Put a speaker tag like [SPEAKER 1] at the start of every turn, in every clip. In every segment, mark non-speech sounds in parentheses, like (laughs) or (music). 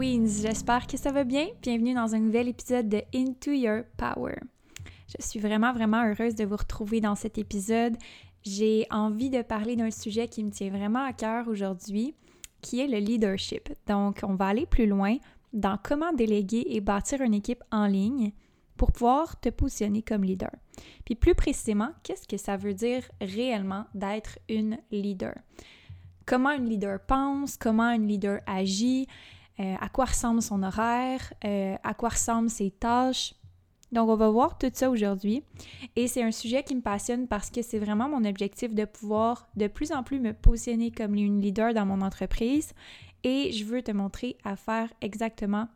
[SPEAKER 1] Queens, j'espère que ça va bien. Bienvenue dans un nouvel épisode de Into Your Power. Je suis vraiment, vraiment heureuse de vous retrouver dans cet épisode. J'ai envie de parler d'un sujet qui me tient vraiment à cœur aujourd'hui, qui est le leadership. Donc, on va aller plus loin dans comment déléguer et bâtir une équipe en ligne pour pouvoir te positionner comme leader. Puis plus précisément, qu'est-ce que ça veut dire réellement d'être une leader? Comment une leader pense, comment une leader agit, euh, à quoi ressemble son horaire, euh, à quoi ressemblent ses tâches? Donc, on va voir tout ça aujourd'hui. Et c'est un sujet qui me passionne parce que c'est vraiment mon objectif de pouvoir de plus en plus me positionner comme une leader dans mon entreprise. Et je veux te montrer à faire exactement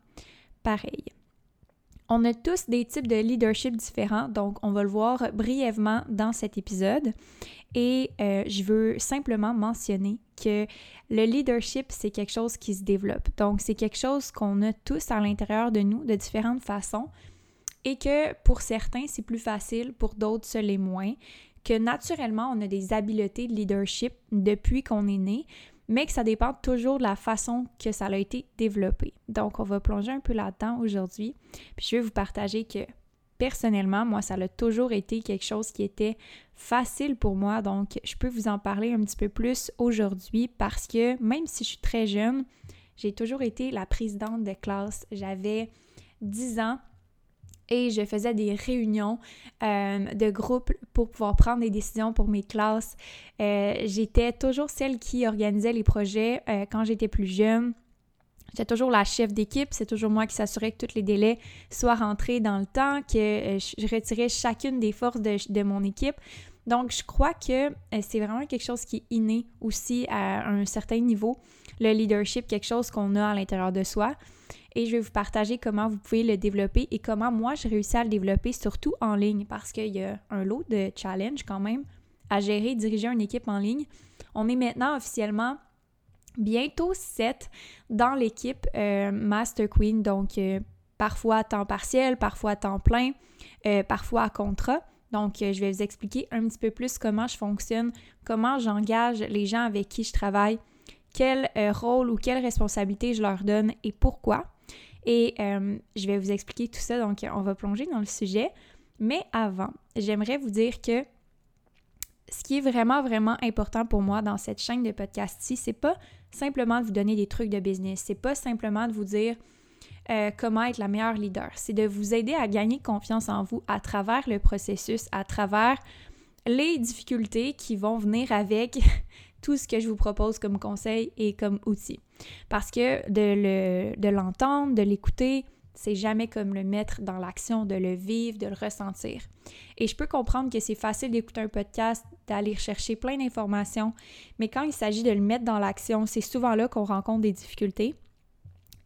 [SPEAKER 1] pareil. On a tous des types de leadership différents, donc on va le voir brièvement dans cet épisode. Et euh, je veux simplement mentionner que le leadership, c'est quelque chose qui se développe. Donc, c'est quelque chose qu'on a tous à l'intérieur de nous de différentes façons et que pour certains, c'est plus facile, pour d'autres, ce l'est moins. Que naturellement, on a des habiletés de leadership depuis qu'on est né, mais que ça dépend toujours de la façon que ça a été développé. Donc, on va plonger un peu là-dedans aujourd'hui. Puis, je vais vous partager que personnellement, moi, ça a toujours été quelque chose qui était facile pour moi. Donc, je peux vous en parler un petit peu plus aujourd'hui parce que même si je suis très jeune, j'ai toujours été la présidente de classe. J'avais 10 ans et je faisais des réunions euh, de groupe pour pouvoir prendre des décisions pour mes classes. Euh, j'étais toujours celle qui organisait les projets euh, quand j'étais plus jeune. J'étais toujours la chef d'équipe, c'est toujours moi qui s'assurais que tous les délais soient rentrés dans le temps, que je retirais chacune des forces de, mon équipe. Donc, je crois que c'est vraiment quelque chose qui est inné aussi à un certain niveau. Le leadership, quelque chose qu'on a à l'intérieur de soi et je vais vous partager comment vous pouvez le développer et comment moi j'ai réussi à le développer, surtout en ligne, parce qu'il y a un lot de challenges quand même à gérer, diriger une équipe en ligne. On est maintenant officiellement bientôt 7 dans l'équipe euh, Master Queen, donc euh, parfois à temps partiel, parfois à temps plein, euh, parfois à contrat. Donc, je vais vous expliquer un petit peu plus comment je fonctionne, comment j'engage les gens avec qui je travaille, quel rôle ou quelle responsabilité je leur donne et pourquoi. Et je vais vous expliquer tout ça, donc on va plonger dans le sujet. Mais avant, j'aimerais vous dire que ce qui est vraiment, vraiment important pour moi dans cette chaîne de podcast-ci, c'est pas simplement de vous donner des trucs de business, c'est pas simplement de vous dire euh, comment être la meilleure leader, c'est de vous aider à gagner confiance en vous à travers le processus, à travers les difficultés qui vont venir avec (laughs) tout ce que je vous propose comme conseil et comme outil. Parce que de l'entendre, de l'écouter, c'est jamais comme le mettre dans l'action, de le vivre, de le ressentir. Et je peux comprendre que c'est facile d'écouter un podcast, d'aller chercher plein d'informations, mais quand il s'agit de le mettre dans l'action, c'est souvent là qu'on rencontre des difficultés.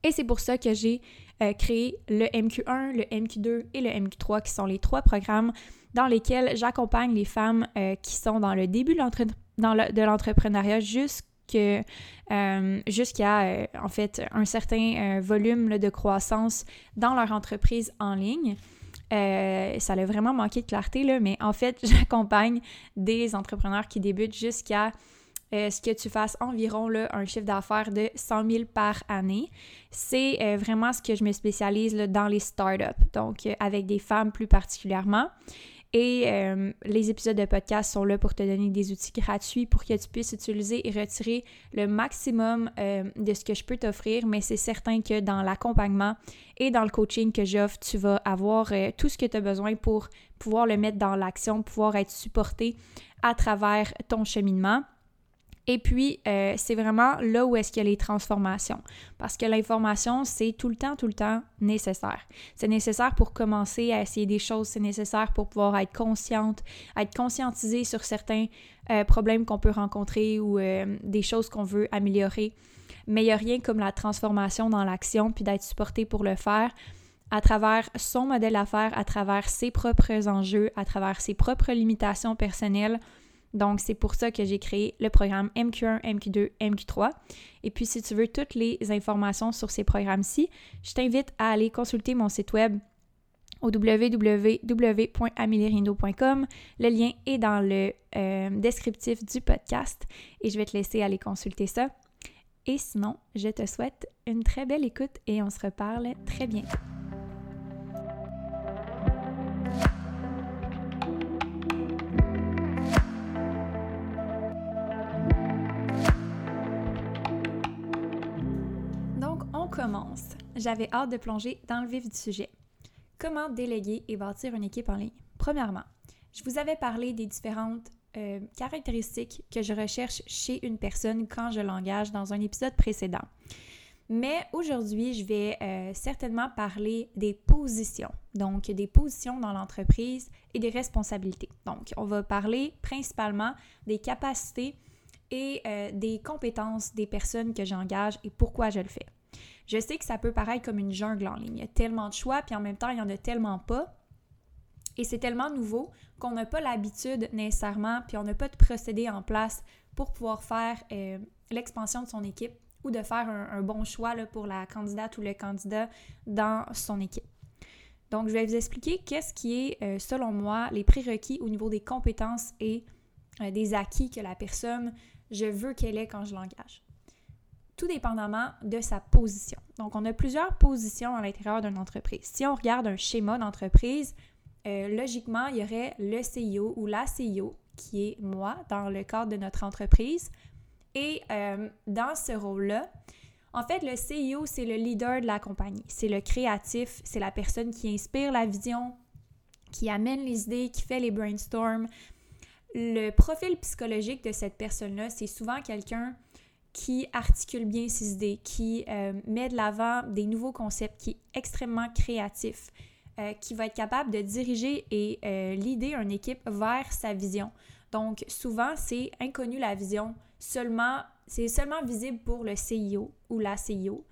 [SPEAKER 1] Et c'est pour ça que j'ai euh, créé le MQ1, le MQ2 et le MQ3, qui sont les trois programmes dans lesquels j'accompagne les femmes euh, qui sont dans le début de l'entrepreneuriat de l'entrepreneuriat euh, jusqu'à euh, en fait un certain euh, volume de croissance dans leur entreprise en ligne. ça a vraiment manqué de clarté, là, mais en fait, (laughs) j'accompagne des entrepreneurs qui débutent jusqu'à ce que tu fasses environ un chiffre d'affaires de 100 000 par année. C'est vraiment ce que je me spécialise dans les startups, donc avec des femmes plus particulièrement. Et les épisodes de podcast sont là pour te donner des outils gratuits pour que tu puisses utiliser et retirer le maximum de ce que je peux t'offrir. Mais c'est certain que dans l'accompagnement et dans le coaching que j'offre, tu vas avoir tout ce que tu as besoin pour pouvoir le mettre dans l'action, pouvoir être supporté à travers ton cheminement. Et puis, euh, c'est vraiment là où est-ce qu'il y a les transformations. Parce que l'information, c'est tout le temps, tout le temps nécessaire. C'est nécessaire pour commencer à essayer des choses, c'est nécessaire pour pouvoir être consciente, être conscientisée sur certains euh, problèmes qu'on peut rencontrer ou euh, des choses qu'on veut améliorer. Mais il n'y a rien comme la transformation dans l'action, puis d'être supporté pour le faire à travers son modèle d'affaires, à travers ses propres enjeux, à travers ses propres limitations personnelles donc, c'est pour ça que j'ai créé le programme MQ1, MQ2, MQ3. Et puis, si tu veux toutes les informations sur ces programmes-ci, je t'invite à aller consulter mon site web au www.amelierindo.com. Le lien est dans le euh, descriptif du podcast et je vais te laisser aller consulter ça. Et sinon, je te souhaite une très belle écoute et on se reparle très bientôt. J'avais hâte de plonger dans le vif du sujet. Comment déléguer et bâtir une équipe en ligne? Premièrement, je vous avais parlé des différentes euh, caractéristiques que je recherche chez une personne quand je l'engage dans un épisode précédent. Mais aujourd'hui, je vais euh, certainement parler des positions, donc des positions dans l'entreprise et des responsabilités. Donc, on va parler principalement des capacités et euh, des compétences des personnes que j'engage et pourquoi je le fais. Je sais que ça peut paraître comme une jungle en ligne. Il y a tellement de choix, puis en même temps, il n'y en a tellement pas. Et c'est tellement nouveau qu'on n'a pas l'habitude nécessairement, puis on n'a pas de procédé en place pour pouvoir faire euh, l'expansion de son équipe ou de faire un, bon choix pour la candidate ou le candidat dans son équipe. Donc, je vais vous expliquer qu'est-ce qui est, euh, selon moi, les prérequis au niveau des compétences et euh, des acquis que la personne, je veux qu'elle ait quand je l'engage tout dépendamment de sa position. Donc, on a plusieurs positions à l'intérieur d'une entreprise. Si on regarde un schéma d'entreprise, euh, logiquement, il y aurait le CIO ou la CIO, qui est moi, dans le cadre de notre entreprise. Et euh, dans ce rôle-là, en fait, le CIO, c'est le leader de la compagnie. C'est le créatif, c'est la personne qui inspire la vision, qui amène les idées, qui fait les brainstorms. Le profil psychologique de cette personne-là, c'est souvent quelqu'un qui articule bien ses idées, qui euh, met de l'avant des nouveaux concepts, qui est extrêmement créatif, euh, qui va être capable de diriger et euh, l'idée une équipe vers sa vision. Donc souvent, c'est inconnu la vision, seulement c'est seulement visible pour le CIO ou la CIO.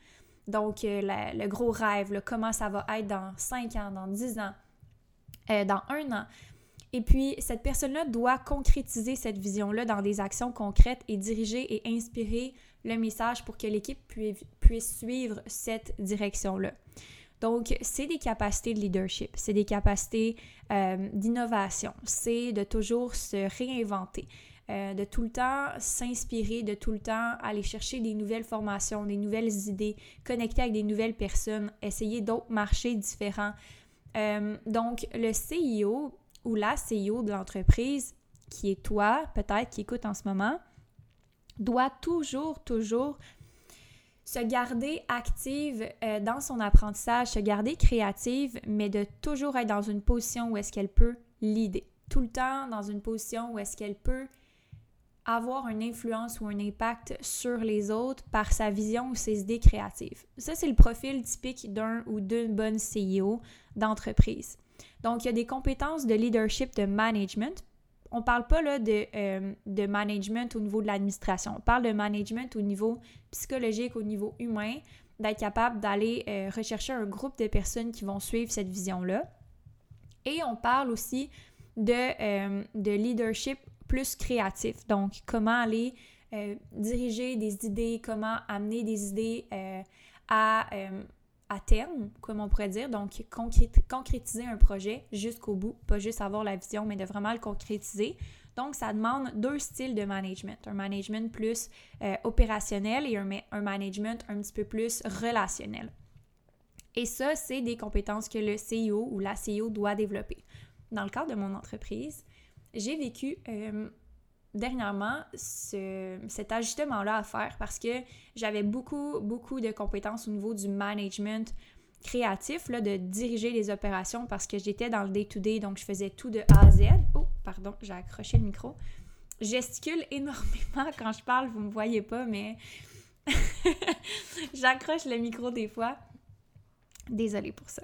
[SPEAKER 1] Donc le gros rêve, comment ça va être dans 5 ans, dans 10 ans, dans un an. Et puis, cette personne-là doit concrétiser cette vision-là dans des actions concrètes et diriger et inspirer le message pour que l'équipe puisse suivre cette direction-là. Donc, c'est des capacités de leadership, c'est des capacités euh, d'innovation, c'est de toujours se réinventer, euh, de tout le temps s'inspirer, de tout le temps aller chercher des nouvelles formations, des nouvelles idées, connecter avec des nouvelles personnes, essayer d'autres marchés différents. Euh, donc, le CIO, ou la CEO de l'entreprise, qui est toi, peut-être, qui écoute en ce moment, doit toujours, toujours se garder active euh, dans son apprentissage, se garder créative, mais de toujours être dans une position où est-ce qu'elle peut l'idée. Tout le temps dans une position où est-ce qu'elle peut avoir une influence ou un impact sur les autres par sa vision ou ses idées créatives. Ça, c'est le profil typique d'un ou d'une bonne CEO d'entreprise. Donc, il y a des compétences de leadership, de management. On ne parle pas là de, euh, de management au niveau de l'administration. On parle de management au niveau psychologique, au niveau humain, d'être capable d'aller euh, rechercher un groupe de personnes qui vont suivre cette vision-là. Et on parle aussi de, euh, de leadership plus créatif. Donc, comment aller diriger des idées, comment amener des idées à à terme, comme on pourrait dire, donc concrétiser un projet jusqu'au bout, pas juste avoir la vision, mais de vraiment le concrétiser. Donc, ça demande deux styles de management. Un management plus euh, opérationnel et un, management un petit peu plus relationnel. Et ça, c'est des compétences que le CEO ou la CEO doit développer. Dans le cadre de mon entreprise, j'ai vécu euh, dernièrement cet ajustement-là à faire parce que j'avais beaucoup, beaucoup de compétences au niveau du management créatif, là, de diriger les opérations parce que j'étais dans le day-to-day, donc je faisais tout de A à Z. Oh, pardon, j'ai accroché le micro. Gesticule (laughs) énormément quand je parle, vous ne me voyez pas, mais (laughs) j'accroche le micro des fois. Désolée pour ça.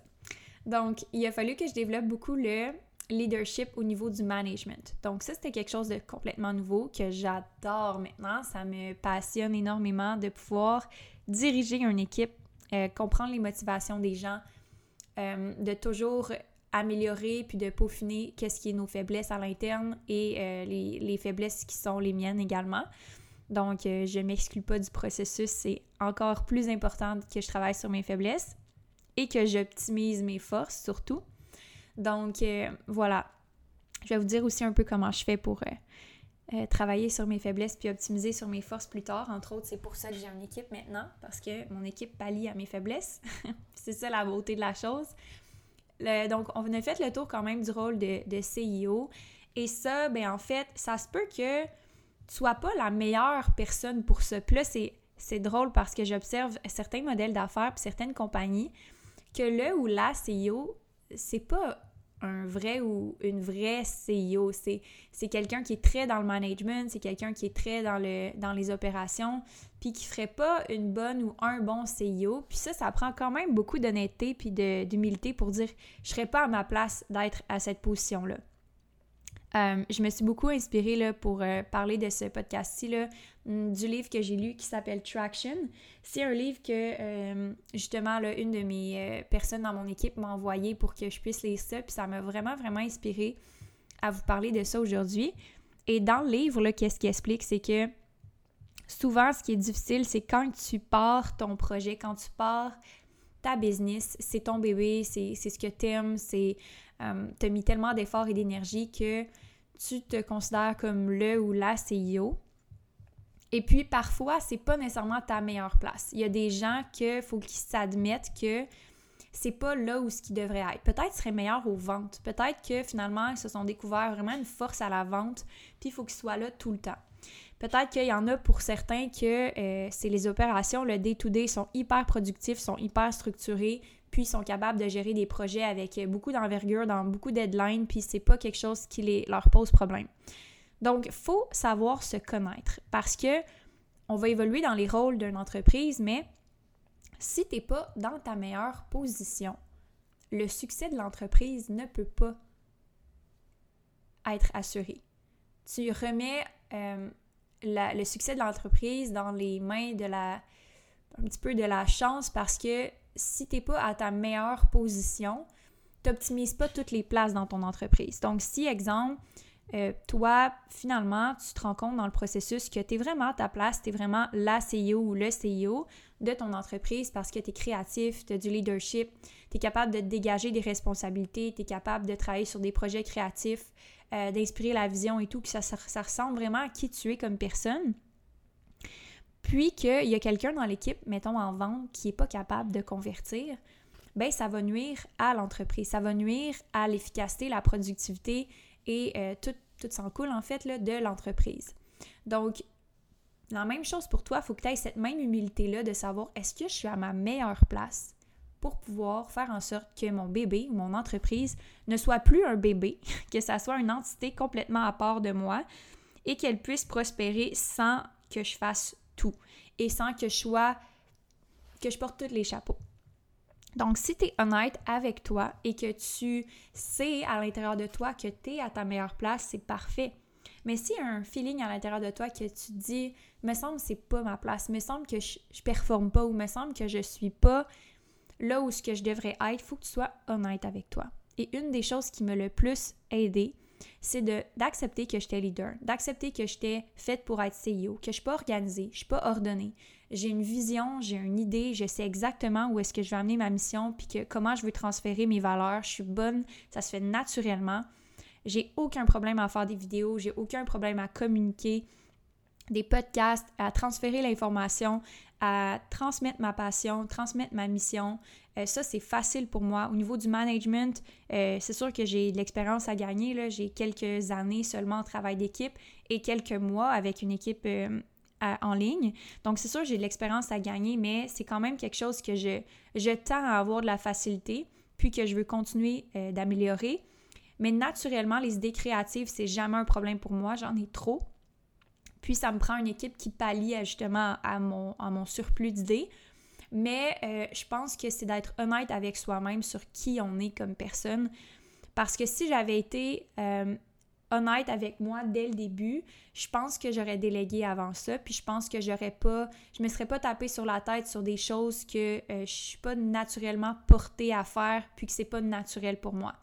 [SPEAKER 1] Donc, il a fallu que je développe beaucoup le leadership au niveau du management. Donc ça, c'était quelque chose de complètement nouveau que j'adore maintenant. Ça me passionne énormément de pouvoir diriger une équipe, euh, comprendre les motivations des gens, euh, de toujours améliorer puis de peaufiner qu'est-ce qui est nos faiblesses à l'interne et euh, les, les, faiblesses qui sont les miennes également. Donc, je ne m'exclus pas du processus. C'est encore plus important que je travaille sur mes faiblesses et que j'optimise mes forces surtout. Donc euh, voilà, je vais vous dire aussi un peu comment je fais pour euh, euh, travailler sur mes faiblesses puis optimiser sur mes forces plus tard. Entre autres, c'est pour ça que j'ai une équipe maintenant, parce que mon équipe pallie à mes faiblesses. (laughs) c'est ça la beauté de la chose. donc, on a fait le tour quand même du rôle de, de CIO. Et ça, ben en fait, ça se peut que tu sois pas la meilleure personne pour ça. Puis là, c'est drôle parce que j'observe certains modèles d'affaires puis certaines compagnies que le ou la CEO c'est pas un vrai ou une vraie CEO. C'est quelqu'un qui est très dans le management, c'est quelqu'un qui est très dans, le, dans les opérations, puis qui ferait pas une bonne ou un bon CEO. Puis ça, ça prend quand même beaucoup d'honnêteté puis d'humilité pour dire je serais pas à ma place d'être à cette position-là. Euh, je me suis beaucoup inspirée là, pour euh, parler de ce podcast-ci mm, du livre que j'ai lu qui s'appelle Traction. C'est un livre que euh, justement là, une de mes personnes dans mon équipe m'a envoyé pour que je puisse lire ça. Puis ça m'a vraiment, vraiment inspirée à vous parler de ça aujourd'hui. Et dans le livre, qu'est-ce qu'il explique? C'est que souvent, ce qui est difficile, c'est quand tu pars ton projet, quand tu pars ta business, c'est ton bébé, c'est ce que tu aimes, c'est euh, tu as mis tellement d'efforts et d'énergie que tu te considères comme le ou la CEO. Et puis parfois, c'est pas nécessairement ta meilleure place. Il y a des gens que faut qu'ils s'admettent que c'est pas là où ce qui devrait être. Peut-être qu'ils seraient meilleurs aux ventes. Peut-être que finalement, ils se sont découverts vraiment une force à la vente, puis il faut qu'ils soient là tout le temps. Peut-être qu'il y en a pour certains que euh, c'est les opérations, le day-to-day sont hyper productifs, sont hyper structurés, puis sont capables de gérer des projets avec beaucoup d'envergure, dans beaucoup de deadlines, puis c'est pas quelque chose qui les, leur pose problème. Donc, faut savoir se connaître parce que on va évoluer dans les rôles d'une entreprise, mais si tu n'es pas dans ta meilleure position, le succès de l'entreprise ne peut pas être assuré. Tu remets euh, le succès de l'entreprise dans les mains de la un petit peu de la chance parce que si tu n'es pas à ta meilleure position, tu n'optimises pas toutes les places dans ton entreprise. Donc, si, exemple, euh, toi, finalement, tu te rends compte dans le processus que tu es vraiment à ta place, tu es vraiment la CEO ou le CEO de ton entreprise parce que tu es créatif, tu as du leadership, tu es capable de dégager des responsabilités, tu es capable de travailler sur des projets créatifs, euh, d'inspirer la vision et tout, que ça, ça ressemble vraiment à qui tu es comme personne puis qu'il y a quelqu'un dans l'équipe, mettons en vente, qui n'est pas capable de convertir, ben ça va nuire à l'entreprise, ça va nuire à l'efficacité, la productivité et euh, tout, tout s'en coule en fait là, de l'entreprise. Donc, la même chose pour toi, il faut que tu aies cette même humilité-là de savoir est-ce que je suis à ma meilleure place pour pouvoir faire en sorte que mon bébé ou mon entreprise ne soit plus un bébé, (laughs) que ça soit une entité complètement à part de moi et qu'elle puisse prospérer sans que je fasse et sans que je sois, que je porte tous les chapeaux. Donc, si tu es honnête avec toi et que tu sais à l'intérieur de toi que tu es à ta meilleure place, c'est parfait. Mais s'il y a un feeling à l'intérieur de toi que tu dis, me semble que c'est pas ma place, me semble que je, je performe pas ou me semble que je suis pas là où ce que je devrais être, faut que tu sois honnête avec toi. Et une des choses qui m'a le plus aidé, c'est d'accepter que j'étais leader, d'accepter que j'étais faite pour être CEO, que je suis pas organisée, je suis pas ordonnée. J'ai une vision, j'ai une idée, je sais exactement où est-ce que je vais amener ma mission, puis comment je veux transférer mes valeurs. Je suis bonne, ça se fait naturellement. J'ai aucun problème à faire des vidéos, j'ai aucun problème à communiquer, des podcasts, à transférer l'information, à transmettre ma passion, transmettre ma mission. Euh, ça, c'est facile pour moi. Au niveau du management, euh, c'est sûr que j'ai de l'expérience à gagner. J'ai quelques années seulement en travail d'équipe et quelques mois avec une équipe euh, en ligne. Donc, c'est sûr, j'ai de l'expérience à gagner, mais c'est quand même quelque chose que je, je tends à avoir de la facilité, puis que je veux continuer d'améliorer. Mais naturellement, les idées créatives, c'est jamais un problème pour moi. J'en ai trop. Puis ça me prend une équipe qui pallie justement à mon, à mon surplus d'idées. Mais euh, je pense que c'est d'être honnête avec soi-même sur qui on est comme personne. Parce que si j'avais été euh, honnête avec moi dès le début, je pense que j'aurais délégué avant ça. Puis je pense que j'aurais pas, je me serais pas tapé sur la tête sur des choses que euh, je suis pas naturellement portée à faire, puis que c'est pas naturel pour moi.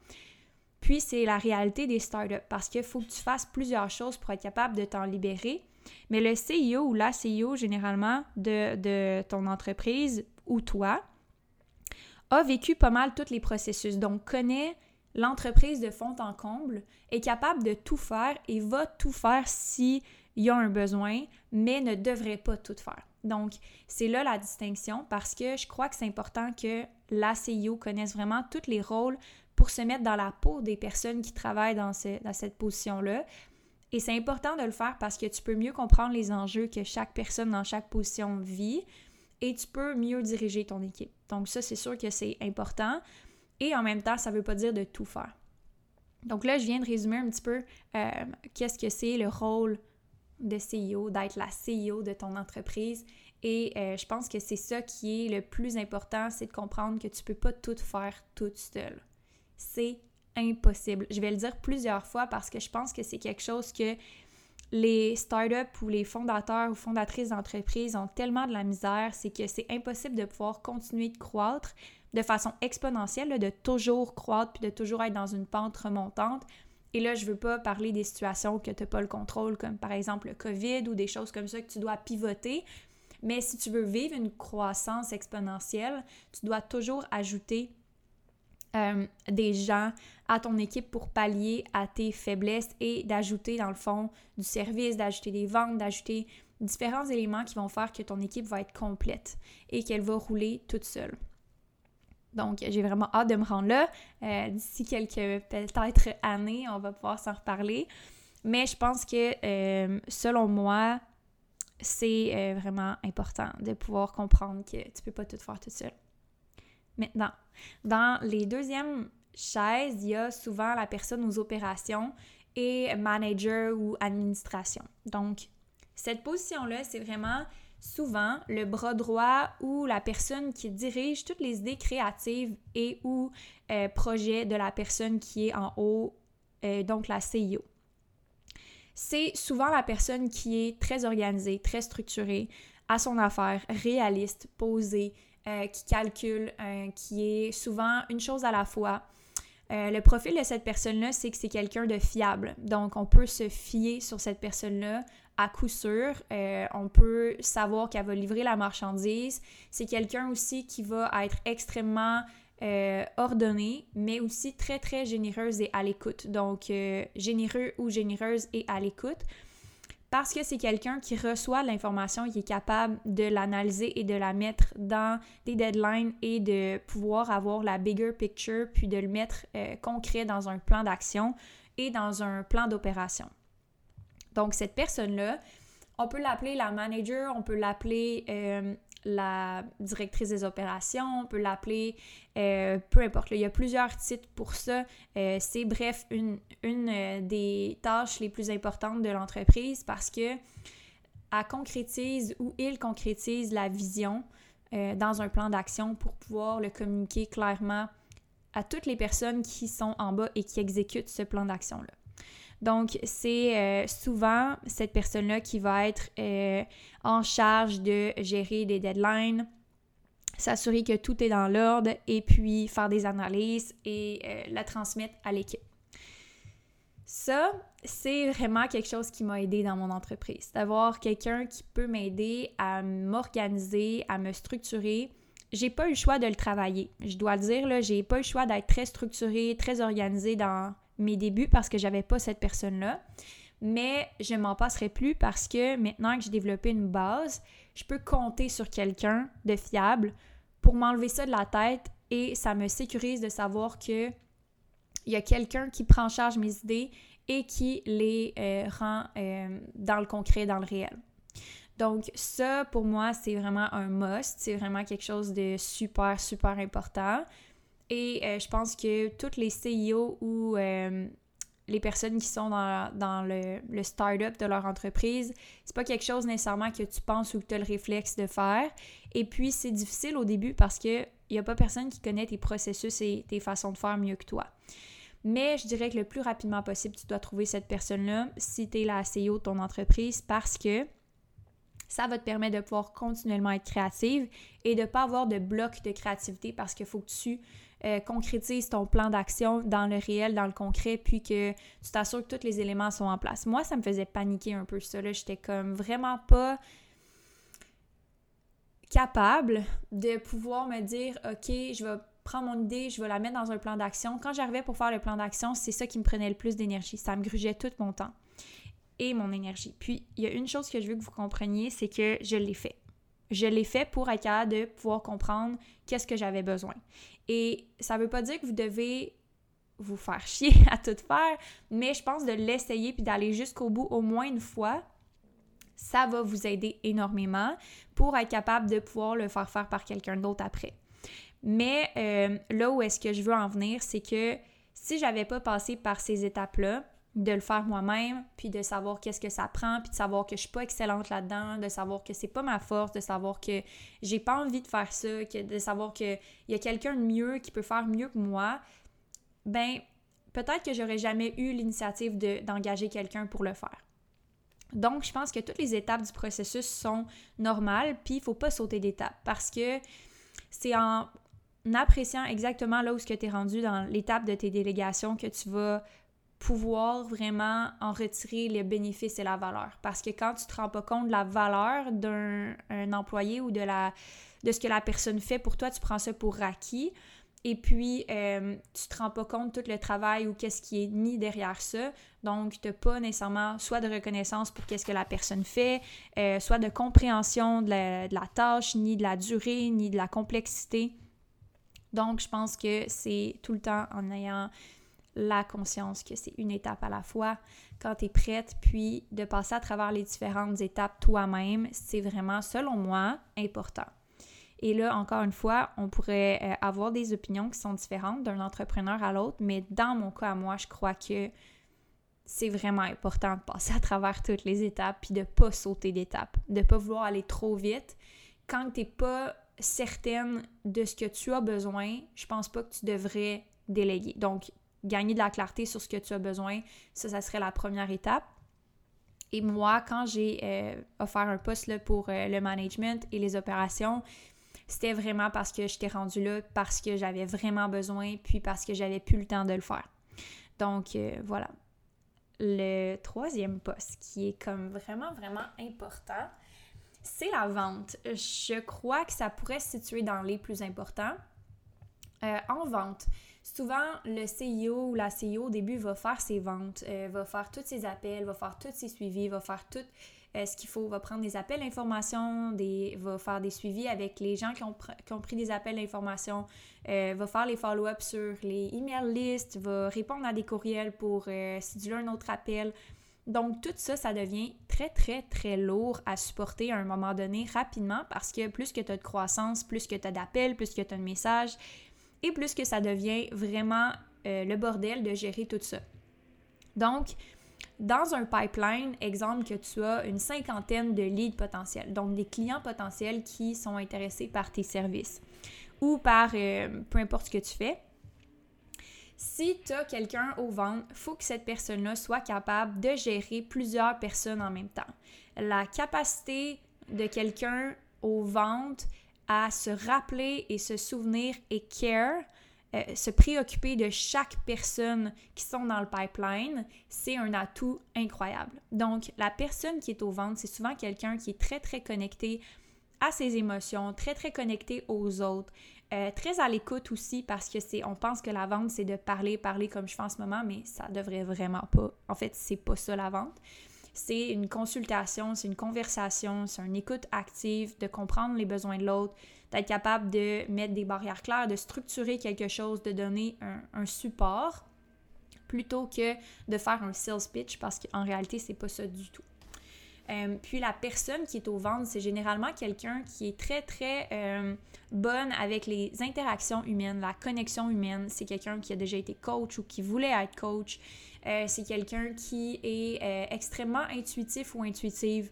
[SPEAKER 1] Puis c'est la réalité des startups parce qu'il faut que tu fasses plusieurs choses pour être capable de t'en libérer. Mais le CEO ou la CEO, généralement, de, ton entreprise ou toi, a vécu pas mal tous les processus, donc connaît l'entreprise de fond en comble, est capable de tout faire et va tout faire s'il y a un besoin, mais ne devrait pas tout faire. Donc, c'est là la distinction parce que je crois que c'est important que la CEO connaisse vraiment tous les rôles pour se mettre dans la peau des personnes qui travaillent dans, dans cette position-là, et c'est important de le faire parce que tu peux mieux comprendre les enjeux que chaque personne dans chaque position vit et tu peux mieux diriger ton équipe. Donc ça, c'est sûr que c'est important. Et en même temps, ça ne veut pas dire de tout faire. Donc là, je viens de résumer un petit peu euh, qu'est-ce que c'est le rôle de CEO, d'être la CEO de ton entreprise. Et euh, je pense que c'est ça qui est le plus important, c'est de comprendre que tu ne peux pas tout faire toute seule. C'est impossible. Je vais le dire plusieurs fois parce que je pense que c'est quelque chose que les startups ou les fondateurs ou fondatrices d'entreprises ont tellement de la misère, c'est que c'est impossible de pouvoir continuer de croître de façon exponentielle, de toujours croître puis de toujours être dans une pente remontante. Et là, je veux pas parler des situations que tu n'as pas le contrôle, comme par exemple le COVID ou des choses comme ça que tu dois pivoter. Mais si tu veux vivre une croissance exponentielle, tu dois toujours ajouter euh, des gens à ton équipe pour pallier à tes faiblesses et d'ajouter dans le fond du service, d'ajouter des ventes, d'ajouter différents éléments qui vont faire que ton équipe va être complète et qu'elle va rouler toute seule. Donc, j'ai vraiment hâte de me rendre là. Euh, d'ici quelques peut-être années, on va pouvoir s'en reparler. Mais je pense que, euh, selon moi, c'est vraiment important de pouvoir comprendre que tu peux pas tout faire toute seule. Maintenant, dans les deuxièmes chaises, il y a souvent la personne aux opérations et manager ou administration. Donc, cette position-là, c'est vraiment souvent le bras droit ou la personne qui dirige toutes les idées créatives et ou euh, projets de la personne qui est en haut, euh, donc la CIO. C'est souvent la personne qui est très organisée, très structurée, à son affaire, réaliste, posée, euh, qui calcule, euh, qui est souvent une chose à la fois. Euh, le profil de cette personne-là, c'est que c'est quelqu'un de fiable. Donc, on peut se fier sur cette personne-là à coup sûr. on peut savoir qu'elle va livrer la marchandise. C'est quelqu'un aussi qui va être extrêmement ordonné, mais aussi très, très généreuse et à l'écoute. Donc, généreux ou généreuse et à l'écoute parce que c'est quelqu'un qui reçoit l'information, qui est capable de l'analyser et de la mettre dans des deadlines et de pouvoir avoir la bigger picture, puis de le mettre euh, concret dans un plan d'action et dans un plan d'opération. Donc cette personne-là, on peut l'appeler la manager, on peut l'appeler euh, la directrice des opérations, on peut l'appeler, euh, peu importe. il y a plusieurs titres pour ça. Euh, c'est bref une, une euh, des tâches les plus importantes de l'entreprise parce que elle concrétise ou il concrétise la vision dans un plan d'action pour pouvoir le communiquer clairement à toutes les personnes qui sont en bas et qui exécutent ce plan d'action-là. Donc, c'est euh, souvent cette personne-là qui va être euh, en charge de gérer des deadlines, s'assurer que tout est dans l'ordre et puis faire des analyses et euh, la transmettre à l'équipe. Ça, c'est vraiment quelque chose qui m'a aidé dans mon entreprise, d'avoir quelqu'un qui peut m'aider à m'organiser, à me structurer. J'ai pas eu le choix de le travailler. Je dois le dire, là, j'ai pas eu le choix d'être très structurée, très organisée dans mes débuts parce que j'avais pas cette personne-là. Mais je m'en passerai plus parce que maintenant que j'ai développé une base, je peux compter sur quelqu'un de fiable pour m'enlever ça de la tête et ça me sécurise de savoir que il y a quelqu'un qui prend en charge mes idées et qui les euh, rend euh, dans le concret, dans le réel. Donc ça, pour moi, c'est vraiment un must. C'est vraiment quelque chose de super, super important. Et euh, je pense que toutes les CEO ou les personnes qui sont dans, le, le start-up de leur entreprise, c'est pas quelque chose nécessairement que tu penses ou que tu as le réflexe de faire. Et puis, c'est difficile au début parce que il n'y a pas personne qui connaît tes processus et tes façons de faire mieux que toi. Mais je dirais que le plus rapidement possible, tu dois trouver cette personne-là si tu es la CEO de ton entreprise parce que ça va te permettre de pouvoir continuellement être créative et de ne pas avoir de bloc de créativité parce qu'il faut que tu euh, concrétises ton plan d'action dans le réel, dans le concret, puis que tu t'assures que tous les éléments sont en place. Moi, ça me faisait paniquer un peu ça. J'étais comme vraiment pas capable de pouvoir me dire, OK, je vais prends mon idée, je vais la mettre dans un plan d'action. Quand j'arrivais pour faire le plan d'action, c'est ça qui me prenait le plus d'énergie. Ça me grugeait tout mon temps et mon énergie. Puis, il y a une chose que je veux que vous compreniez, c'est que je l'ai fait. Je l'ai fait pour être capable de pouvoir comprendre qu'est-ce que j'avais besoin. Et ça veut pas dire que vous devez vous faire (laughs) chier à tout faire, mais je pense de l'essayer puis d'aller jusqu'au bout au moins une fois, ça va vous aider énormément pour être capable de pouvoir le faire faire par quelqu'un d'autre après. Mais euh, là où est-ce que je veux en venir, c'est que si j'avais pas passé par ces étapes-là, de le faire moi-même, puis de savoir qu'est-ce que ça prend, puis de savoir que je suis pas excellente là-dedans, de savoir que c'est pas ma force, de savoir que j'ai pas envie de faire ça, que de savoir qu'il y a quelqu'un de mieux qui peut faire mieux que moi, ben peut-être que j'aurais jamais eu l'initiative d'engager quelqu'un pour le faire. Donc, je pense que toutes les étapes du processus sont normales, puis il faut pas sauter d'étape parce que c'est en appréciant exactement là où tu es rendu dans l'étape de tes délégations que tu vas pouvoir vraiment en retirer les bénéfices et la valeur. Parce que quand tu te rends pas compte de la valeur d'un employé ou de, la, de ce que la personne fait pour toi, tu prends ça pour acquis. Et puis, euh, tu te rends pas compte de tout le travail ou qu'est-ce qui est mis derrière ça. Donc, tu n'as pas nécessairement soit de reconnaissance pour qu'est-ce que la personne fait, euh, soit de compréhension de la, tâche, ni de la durée, ni de la complexité. Donc, je pense que c'est tout le temps en ayant la conscience que c'est une étape à la fois quand tu es prête, puis de passer à travers les différentes étapes toi-même, c'est vraiment, selon moi, important. Et là, encore une fois, on pourrait euh, avoir des opinions qui sont différentes d'un entrepreneur à l'autre, mais dans mon cas à moi, je crois que c'est vraiment important de passer à travers toutes les étapes puis de pas sauter d'étapes, de pas vouloir aller trop vite. Quand tu n'es pas certaine de ce que tu as besoin, je pense pas que tu devrais déléguer. Donc, gagner de la clarté sur ce que tu as besoin, ça, ça serait la première étape. Et moi, quand j'ai euh, offert un poste pour euh, le management et les opérations, c'était vraiment parce que j'étais rendue là, parce que j'avais vraiment besoin, puis parce que j'avais plus le temps de le faire. Donc euh, voilà. Le troisième poste qui est comme vraiment, vraiment important, c'est la vente. Je crois que ça pourrait se situer dans les plus importants. en vente, souvent, le CIO ou la CIO au début va faire ses ventes, euh, va faire tous ses appels, va faire tous ses suivis, va faire tout euh, ce qu'il faut, va prendre des appels d'information, va faire des suivis avec les gens qui ont, pris des appels d'information, euh, va faire les follow-ups sur les email lists, va répondre à des courriels pour si un autre appel. Donc, tout ça, ça devient très, très, très lourd à supporter à un moment donné rapidement parce que plus que tu as de croissance, plus que tu as d'appels, plus que tu as de messages, et plus que ça devient vraiment euh, le bordel de gérer tout ça. Donc, dans un pipeline, exemple que tu as une cinquantaine de leads potentiels, donc des clients potentiels qui sont intéressés par tes services ou par euh, peu importe ce que tu fais. Si tu as quelqu'un au ventre, il faut que cette personne-là soit capable de gérer plusieurs personnes en même temps. La capacité de quelqu'un au ventre à se rappeler et se souvenir et care, euh, se préoccuper de chaque personne qui sont dans le pipeline, c'est un atout incroyable. Donc, la personne qui est au ventre, c'est souvent quelqu'un qui est très, très connecté à ses émotions, très, très connecté aux autres, Euh, très à l'écoute aussi parce que c'est, on pense que la vente c'est de parler, parler comme je fais en ce moment, mais ça devrait vraiment pas. En fait, c'est pas ça la vente. C'est une consultation, c'est une conversation, c'est une écoute active, de comprendre les besoins de l'autre, d'être capable de mettre des barrières claires, de structurer quelque chose, de donner un, support plutôt que de faire un sales pitch parce qu'en réalité, c'est pas ça du tout. Euh, puis la personne qui est au ventre, c'est généralement quelqu'un qui est très, très euh, bonne avec les interactions humaines, la connexion humaine. C'est quelqu'un qui a déjà été coach ou qui voulait être coach. Euh, c'est quelqu'un qui est extrêmement intuitif ou intuitive.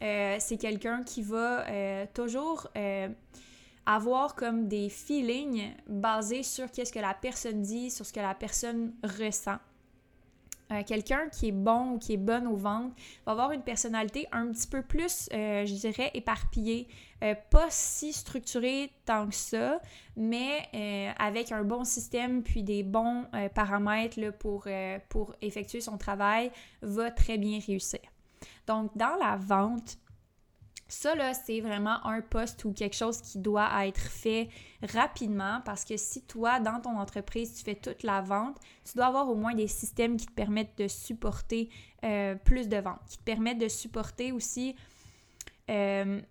[SPEAKER 1] c'est quelqu'un qui va toujours avoir comme des feelings basés sur qu'est-ce que la personne dit, sur ce que la personne ressent. Euh, quelqu'un qui est bon ou qui est bonne au ventre va avoir une personnalité un petit peu plus, euh, je dirais, éparpillée, euh, pas si structurée tant que ça, mais avec un bon système puis des bons paramètres là, pour, pour effectuer son travail, va très bien réussir. Donc, dans la vente, ça, là, c'est vraiment un poste ou quelque chose qui doit être fait rapidement parce que si toi, dans ton entreprise, tu fais toute la vente, tu dois avoir au moins des systèmes qui te permettent de supporter euh, plus de ventes, qui te permettent de supporter aussi euh,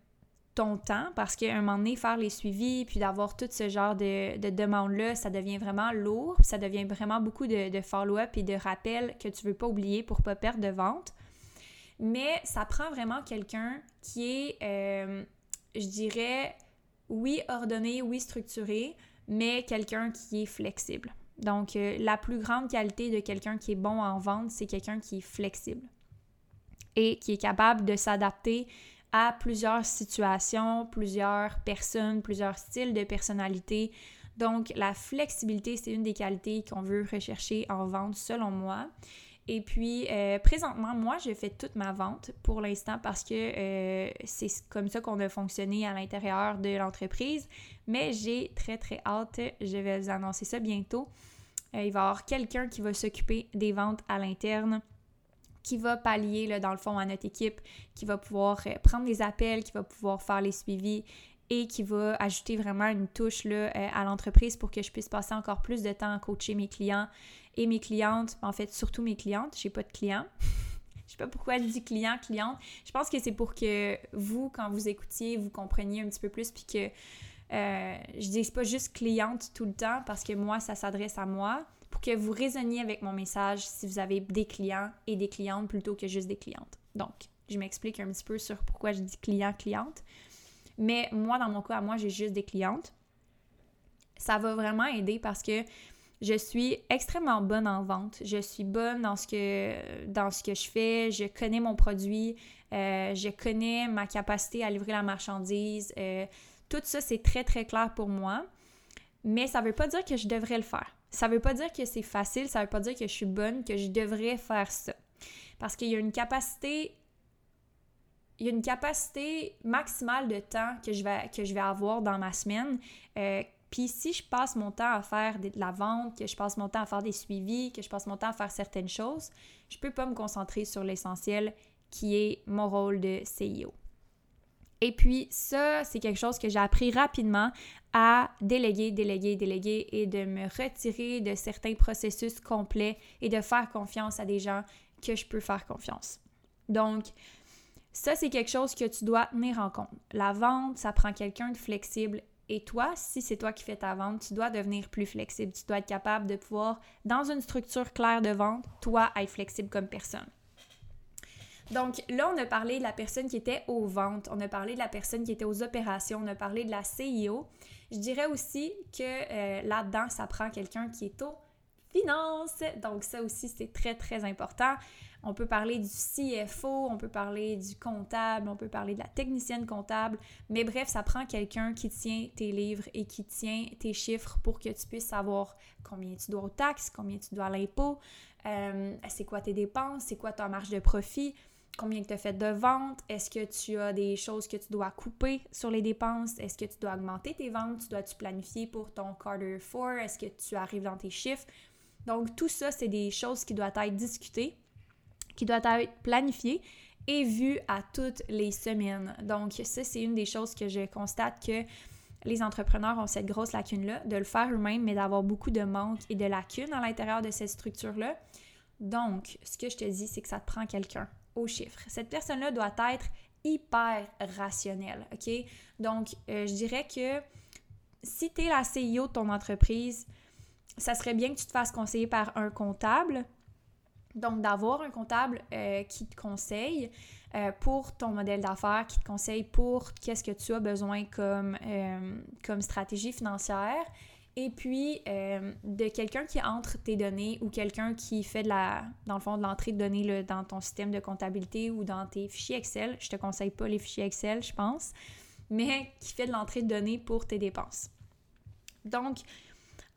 [SPEAKER 1] ton temps parce qu'à un moment donné, faire les suivis puis d'avoir tout ce genre de, de demandes-là, ça devient vraiment lourd, ça devient vraiment beaucoup de, follow-up et de rappels que tu veux pas oublier pour pas perdre de vente. Mais ça prend vraiment quelqu'un qui est, euh, je dirais, oui, ordonné, oui, structuré, mais quelqu'un qui est flexible. Donc, euh, la plus grande qualité de quelqu'un qui est bon en vente, c'est quelqu'un qui est flexible et qui est capable de s'adapter à plusieurs situations, plusieurs personnes, plusieurs styles de personnalité. Donc, la flexibilité, c'est une des qualités qu'on veut rechercher en vente, selon moi. Et puis, euh, présentement, moi, j'ai fait toute ma vente pour l'instant parce que euh, c'est comme ça qu'on a fonctionné à l'intérieur de l'entreprise. Mais j'ai très, très hâte. Je vais vous annoncer ça bientôt. Euh, il va y avoir quelqu'un qui va s'occuper des ventes à l'interne qui va pallier, là, dans le fond, à notre équipe, qui va pouvoir prendre les appels, qui va pouvoir faire les suivis et qui va ajouter vraiment une touche là, à l'entreprise pour que je puisse passer encore plus de temps à coacher mes clients et mes clientes, en fait surtout mes clientes, j'ai pas de clients. (laughs) je sais pas pourquoi je dis client, cliente. Je pense que c'est pour que vous, quand vous écoutiez, vous compreniez un petit peu plus, puis que euh, je dis pas juste cliente tout le temps, parce que moi, ça s'adresse à moi, pour que vous résonniez avec mon message si vous avez des clients et des clientes plutôt que juste des clientes. Donc, je m'explique un petit peu sur pourquoi je dis client, cliente. Mais moi, dans mon cas, moi, j'ai juste des clientes. Ça va vraiment aider parce que je suis extrêmement bonne en vente. Je suis bonne dans ce que, je fais. Je connais mon produit. Euh, je connais ma capacité à livrer la marchandise. Euh, tout ça, c'est très, très clair pour moi. Mais ça ne veut pas dire que je devrais le faire. Ça ne veut pas dire que c'est facile. Ça ne veut pas dire que je suis bonne, que je devrais faire ça. Parce qu'il y a une capacité il y a une capacité maximale de temps que je vais, que je vais avoir dans ma semaine euh, puis si je passe mon temps à faire de la vente, que je passe mon temps à faire des suivis, que je passe mon temps à faire certaines choses, je peux pas me concentrer sur l'essentiel qui est mon rôle de CEO. Et puis ça, c'est quelque chose que j'ai appris rapidement à déléguer, déléguer, déléguer et de me retirer de certains processus complets et de faire confiance à des gens que je peux faire confiance. Donc, ça, c'est quelque chose que tu dois tenir en compte. La vente, ça prend quelqu'un de flexible et toi, si c'est toi qui fais ta vente, tu dois devenir plus flexible. Tu dois être capable de pouvoir, dans une structure claire de vente, toi, être flexible comme personne. Donc là, on a parlé de la personne qui était aux ventes, on a parlé de la personne qui était aux opérations, on a parlé de la CIO. Je dirais aussi que euh, là-dedans, ça prend quelqu'un qui est aux finances. Donc ça aussi, c'est très, très important. On peut parler du CFO, on peut parler du comptable, on peut parler de la technicienne comptable, mais bref, ça prend quelqu'un qui tient tes livres et qui tient tes chiffres pour que tu puisses savoir combien tu dois aux taxes, combien tu dois à l'impôt, euh, c'est quoi tes dépenses, c'est quoi ta marge de profit, combien tu as fait de ventes, est-ce que tu as des choses que tu dois couper sur les dépenses, est-ce que tu dois augmenter tes ventes, tu dois-tu planifier pour ton quarter 4, est-ce que tu arrives dans tes chiffres? Donc tout ça, c'est des choses qui doivent être discutées qui doit être planifié et vu à toutes les semaines. Donc ça, c'est une des choses que je constate que les entrepreneurs ont cette grosse lacune-là, de le faire eux-mêmes, mais d'avoir beaucoup de manques et de lacunes à l'intérieur de cette structure-là. Donc, ce que je te dis, c'est que ça te prend quelqu'un au chiffre. Cette personne-là doit être hyper rationnelle, OK? Donc, euh, je dirais que si tu es la CEO de ton entreprise, ça serait bien que tu te fasses conseiller par un comptable. Donc, d'avoir un comptable euh, qui te conseille euh, pour ton modèle d'affaires, qui te conseille pour qu'est-ce que tu as besoin comme, comme stratégie financière et puis euh, de quelqu'un qui entre tes données ou quelqu'un qui fait de la, dans le fond, de l'entrée de données dans ton système de comptabilité ou dans tes fichiers Excel. Je te conseille pas les fichiers Excel, je pense, mais qui fait de l'entrée de données pour tes dépenses. Donc,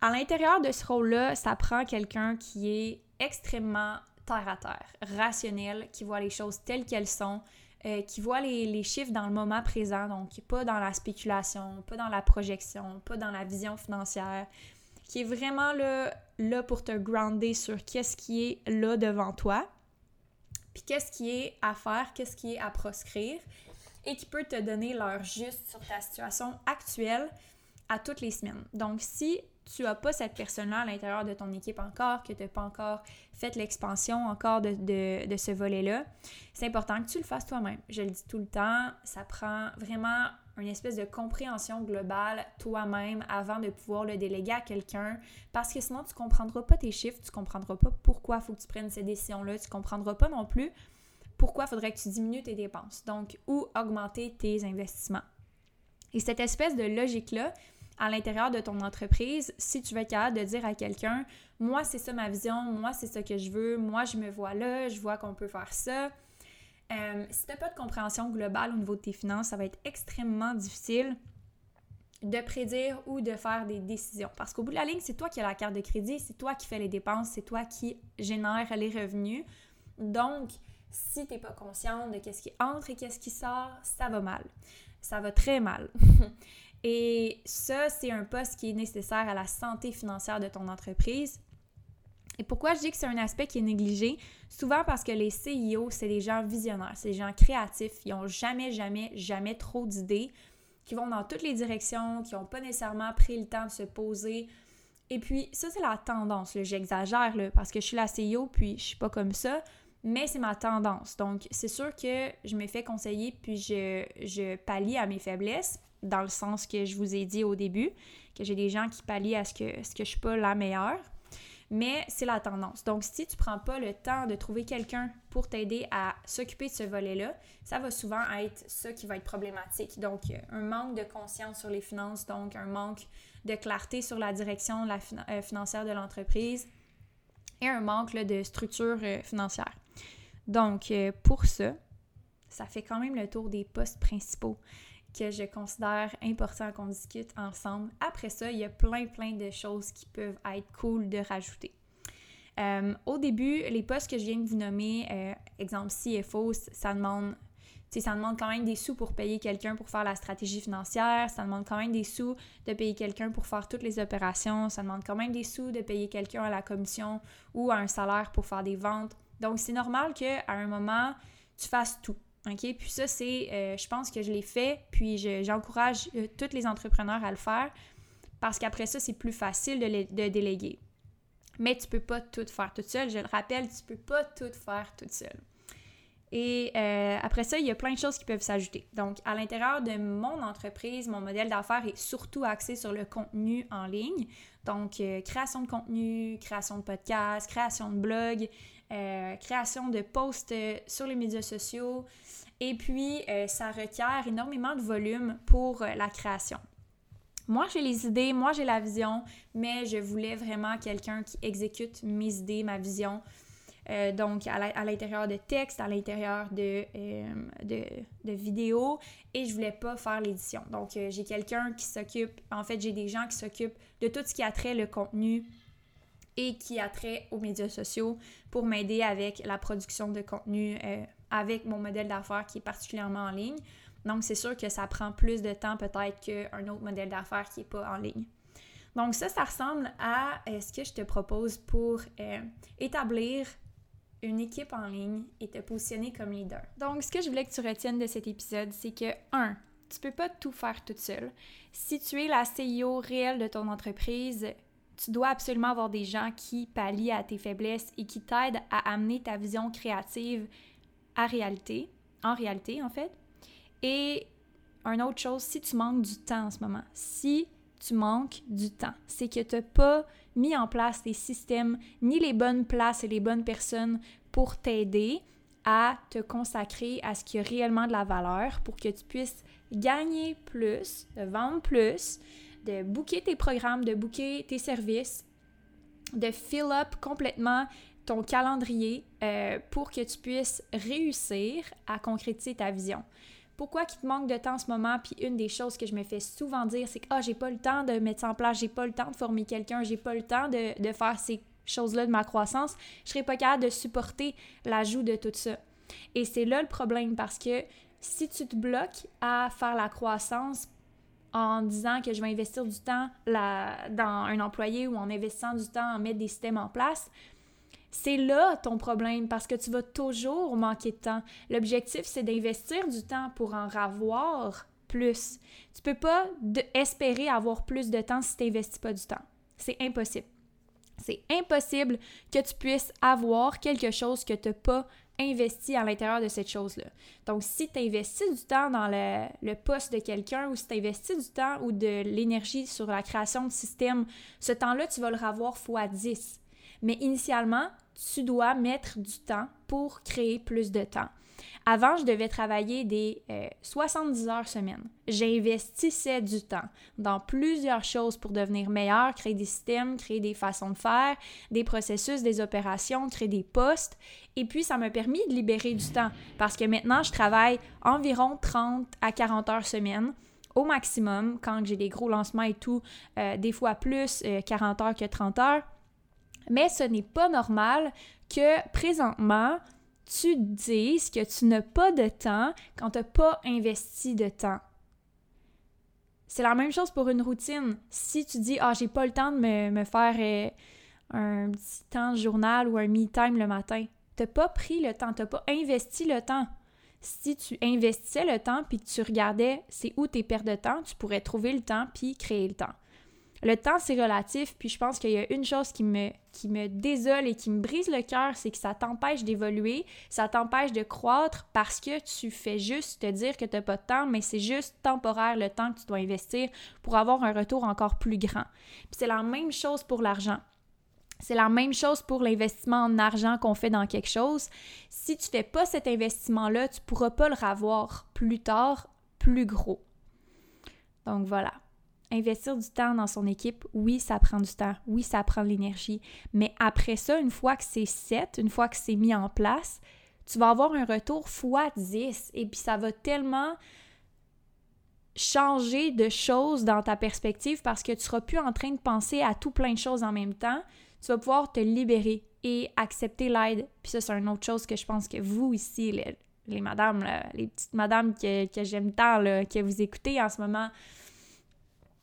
[SPEAKER 1] à l'intérieur de ce rôle-là, ça prend quelqu'un qui est extrêmement terre à terre, rationnel, qui voit les choses telles qu'elles sont, euh, qui voit les, chiffres dans le moment présent, donc pas dans la spéculation, pas dans la projection, pas dans la vision financière, qui est vraiment là, là pour te grounder sur qu'est-ce qui est là devant toi, puis qu'est-ce qui est à faire, qu'est-ce qui est à proscrire, et qui peut te donner l'heure juste sur ta situation actuelle à toutes les semaines. Donc, si tu n'as pas cette personne-là à l'intérieur de ton équipe encore, que tu n'as pas encore fait l'expansion encore de, ce volet-là, c'est important que tu le fasses toi-même. Je le dis tout le temps, ça prend vraiment une espèce de compréhension globale toi-même avant de pouvoir le déléguer à quelqu'un parce que sinon tu comprendras pas tes chiffres, tu comprendras pas pourquoi il faut que tu prennes ces décisions-là, tu comprendras pas non plus pourquoi il faudrait que tu diminues tes dépenses, donc ou augmenter tes investissements. Et cette espèce de logique-là, à l'intérieur de ton entreprise, si tu veux être capable de dire à quelqu'un, moi c'est ça ma vision, moi c'est ça que je veux, moi je me vois là, je vois qu'on peut faire ça. Euh, si tu n'as pas de compréhension globale au niveau de tes finances, ça va être extrêmement difficile de prédire ou de faire des décisions. Parce qu'au bout de la ligne, c'est toi qui as la carte de crédit, c'est toi qui fais les dépenses, c'est toi qui génère les revenus. Donc, si tu n'es pas consciente de qu'est-ce qui entre et qu'est-ce qui sort, ça va mal. Ça va très mal. (laughs) Et ça, c'est un poste qui est nécessaire à la santé financière de ton entreprise. Et pourquoi je dis que c'est un aspect qui est négligé? Souvent parce que les CIO, c'est des gens visionnaires, c'est des gens créatifs, ils n'ont jamais, jamais, jamais trop d'idées, qui vont dans toutes les directions, qui n'ont pas nécessairement pris le temps de se poser. Et puis, ça, c'est la tendance. J'exagère parce que je suis la CIO, puis je suis pas comme ça, mais c'est ma tendance. Donc, c'est sûr que je me fais conseiller, puis je, je pallie à mes faiblesses dans le sens que je vous ai dit au début, que j'ai des gens qui pallient à ce que, ce que je suis pas la meilleure. Mais c'est la tendance. Donc, si tu prends pas le temps de trouver quelqu'un pour t'aider à s'occuper de ce volet-là, ça va souvent être ça qui va être problématique. Donc, un manque de conscience sur les finances, donc un manque de clarté sur la direction la euh, financière de l'entreprise et un manque de structure euh, financière. Donc, euh, pour ça, ça fait quand même le tour des postes principaux que je considère important qu'on discute ensemble. Après ça, il y a plein, plein de choses qui peuvent être cool de rajouter. Euh, au début, les postes que je viens de vous nommer, euh, exemple CFO, ça demande, ça demande quand même des sous pour payer quelqu'un pour faire la stratégie financière, ça demande quand même des sous de payer quelqu'un pour faire toutes les opérations, ça demande quand même des sous de payer quelqu'un à la commission ou à un salaire pour faire des ventes. Donc, c'est normal qu'à un moment, tu fasses tout. OK? Puis ça, c'est, euh, je pense que je l'ai fait, puis j'encourage euh, tous les entrepreneurs à le faire parce qu'après ça, c'est plus facile de, de, déléguer. Mais tu peux pas tout faire toute seule. Je le rappelle, tu peux pas tout faire toute seule. Et euh, après ça, il y a plein de choses qui peuvent s'ajouter. Donc, à l'intérieur de mon entreprise, mon modèle d'affaires est surtout axé sur le contenu en ligne. Donc, création de contenu, création de podcasts, création de blog, création de posts sur les médias sociaux, et puis, euh, ça requiert énormément de volume pour euh, la création. Moi, j'ai les idées, moi, j'ai la vision, mais je voulais vraiment quelqu'un qui exécute mes idées, ma vision. Euh, donc, à l'intérieur de texte, à l'intérieur de, de, vidéos, et je voulais pas faire l'édition. Donc, j'ai quelqu'un qui s'occupe, en fait, j'ai des gens qui s'occupent de tout ce qui a trait le contenu et qui a trait aux médias sociaux pour m'aider avec la production de contenu avec mon modèle d'affaires qui est particulièrement en ligne. Donc, c'est sûr que ça prend plus de temps peut-être qu'un autre modèle d'affaires qui n'est pas en ligne. Donc, ça, ça ressemble à euh, ce que je te propose pour euh, établir une équipe en ligne et te positionner comme leader. Donc, ce que je voulais que tu retiennes de cet épisode, c'est que, un, tu peux pas tout faire toute seule. Si tu es la CEO réelle de ton entreprise, tu dois absolument avoir des gens qui pallient à tes faiblesses et qui t'aident à amener ta vision créative à réalité, en réalité en fait. Et une autre chose, si tu manques du temps en ce moment, si tu manques du temps, c'est que tu n'as pas mis en place les systèmes ni les bonnes places et les bonnes personnes pour t'aider à te consacrer à ce qui a réellement de la valeur pour que tu puisses gagner plus, vendre plus, de booker tes programmes, de booker tes services, de fill up complètement ton calendrier euh, pour que tu puisses réussir à concrétiser ta vision. Pourquoi qu'il te manque de temps en ce moment? Puis une des choses que je me fais souvent dire, c'est que ah, j'ai pas le temps de mettre ça en place, j'ai pas le temps de former quelqu'un, j'ai pas le temps de, de faire ces choses-là de ma croissance, je serais pas capable de supporter l'ajout de tout ça. Et c'est là le problème parce que si tu te bloques à faire la croissance en disant que je vais investir du temps dans un employé ou en investissant du temps à mettre des systèmes en place, c'est là ton problème parce que tu vas toujours manquer de temps. L'objectif, c'est d'investir du temps pour en avoir plus. Tu peux pas espérer avoir plus de temps si tu n'investis pas du temps. C'est impossible. C'est impossible que tu puisses avoir quelque chose que tu n'as pas investi à l'intérieur de cette chose-là. Donc, si tu investis du temps dans le, poste de quelqu'un ou si tu investis du temps ou de l'énergie sur la création de système, ce temps-là, tu vas le revoir fois 10. Mais initialement, tu dois mettre du temps pour créer plus de temps. Avant, je devais travailler des 70 euh, heures semaine. J'investissais du temps dans plusieurs choses pour devenir meilleur, créer des systèmes, créer des façons de faire, des processus, des opérations, créer des postes. Et puis, ça m'a permis de libérer du temps parce que maintenant, je travaille environ 30 à 40 heures semaine au maximum quand j'ai des gros lancements et tout, euh, des fois plus 40 euh, heures que 30 heures. Mais ce n'est pas normal que présentement, tu dises que tu n'as pas de temps quand tu n'as pas investi de temps. C'est la même chose pour une routine. Si tu dis Ah, j'ai pas le temps de me, faire euh, un petit temps journal ou un me-time le matin, tu n'as pas pris le temps, tu n'as pas investi le temps. Si tu investissais le temps puis que tu regardais c'est où tes pertes de temps, tu pourrais trouver le temps puis créer le temps. Le temps, c'est relatif, puis je pense qu'il y a une chose qui me, désole et qui me brise le cœur, c'est que ça t'empêche d'évoluer, ça t'empêche de croître parce que tu fais juste te dire que tu n'as pas de temps, mais c'est juste temporaire le temps que tu dois investir pour avoir un retour encore plus grand. Puis c'est la même chose pour l'argent. C'est la même chose pour l'investissement en argent qu'on fait dans quelque chose. Si tu fais pas cet investissement-là, tu pourras pas le revoir plus tard, plus gros. Donc voilà investir du temps dans son équipe, oui, ça prend du temps, oui, ça prend de l'énergie, mais après ça, une fois que c'est set, une fois que c'est mis en place, tu vas avoir un retour x 10 et puis ça va tellement changer de choses dans ta perspective parce que tu seras plus en train de penser à tout plein de choses en même temps. Tu vas pouvoir te libérer et accepter l'aide. Puis ça, c'est une autre chose que je pense que vous ici, les, les madames, les petites madames que, que j'aime tant, que vous écoutez en ce moment,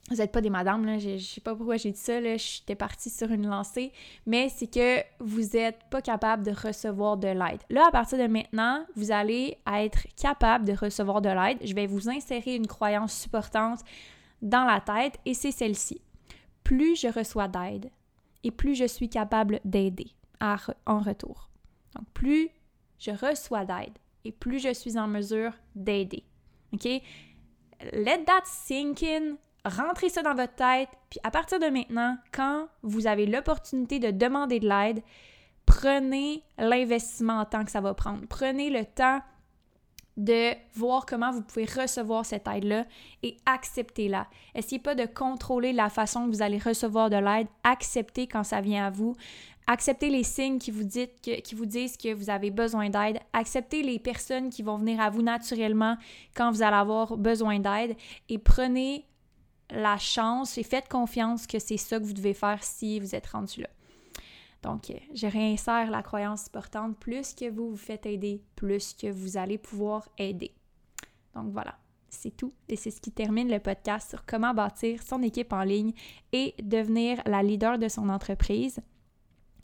[SPEAKER 1] vous n'êtes pas des madames, là, je, ne sais pas pourquoi j'ai dit ça, là, j'étais partie sur une lancée, mais c'est que vous n'êtes pas capable de recevoir de l'aide. Là, à partir de maintenant, vous allez être capable de recevoir de l'aide. Je vais vous insérer une croyance supportante dans la tête et c'est celle-ci. Plus je reçois d'aide et plus je suis capable d'aider en retour. Donc, plus je reçois d'aide et plus je suis en mesure d'aider. OK? Let that sink in rentrez ça dans votre tête, puis à partir de maintenant, quand vous avez l'opportunité de demander de l'aide, prenez l'investissement en temps que ça va prendre. Prenez le temps de voir comment vous pouvez recevoir cette aide-là et acceptez-la. Essayez pas de contrôler la façon que vous allez recevoir de l'aide. Acceptez quand ça vient à vous. Acceptez les signes qui vous, dites qui vous disent que vous avez besoin d'aide. Acceptez les personnes qui vont venir à vous naturellement quand vous allez avoir besoin d'aide. Et prenez la chance et faites confiance que c'est ça que vous devez faire si vous êtes rendu là. Donc, euh, je réinsère la croyance importante. Plus que vous vous faites aider, plus que vous allez pouvoir aider. Donc voilà, c'est tout. Et c'est ce qui termine le podcast sur comment bâtir son équipe en ligne et devenir la leader de son entreprise.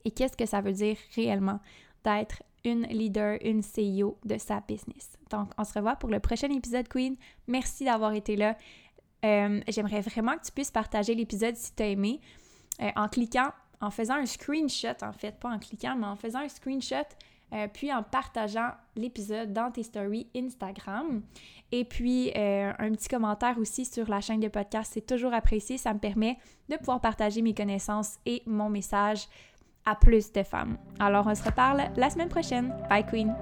[SPEAKER 1] Et qu'est-ce que ça veut dire réellement d'être une leader, une CEO de sa business? Donc, on se revoit pour le prochain épisode, Queen. Merci d'avoir été là. Euh, j'aimerais vraiment que tu puisses partager l'épisode si tu as aimé euh, en cliquant, en faisant un screenshot, en fait, pas en cliquant, mais en faisant un screenshot euh, puis en partageant l'épisode dans tes stories Instagram. Et puis un petit commentaire aussi sur la chaîne de podcast, c'est toujours apprécié. Ça me permet de pouvoir partager mes connaissances et mon message à plus de femmes. Alors on se reparle la semaine prochaine. Bye Queen!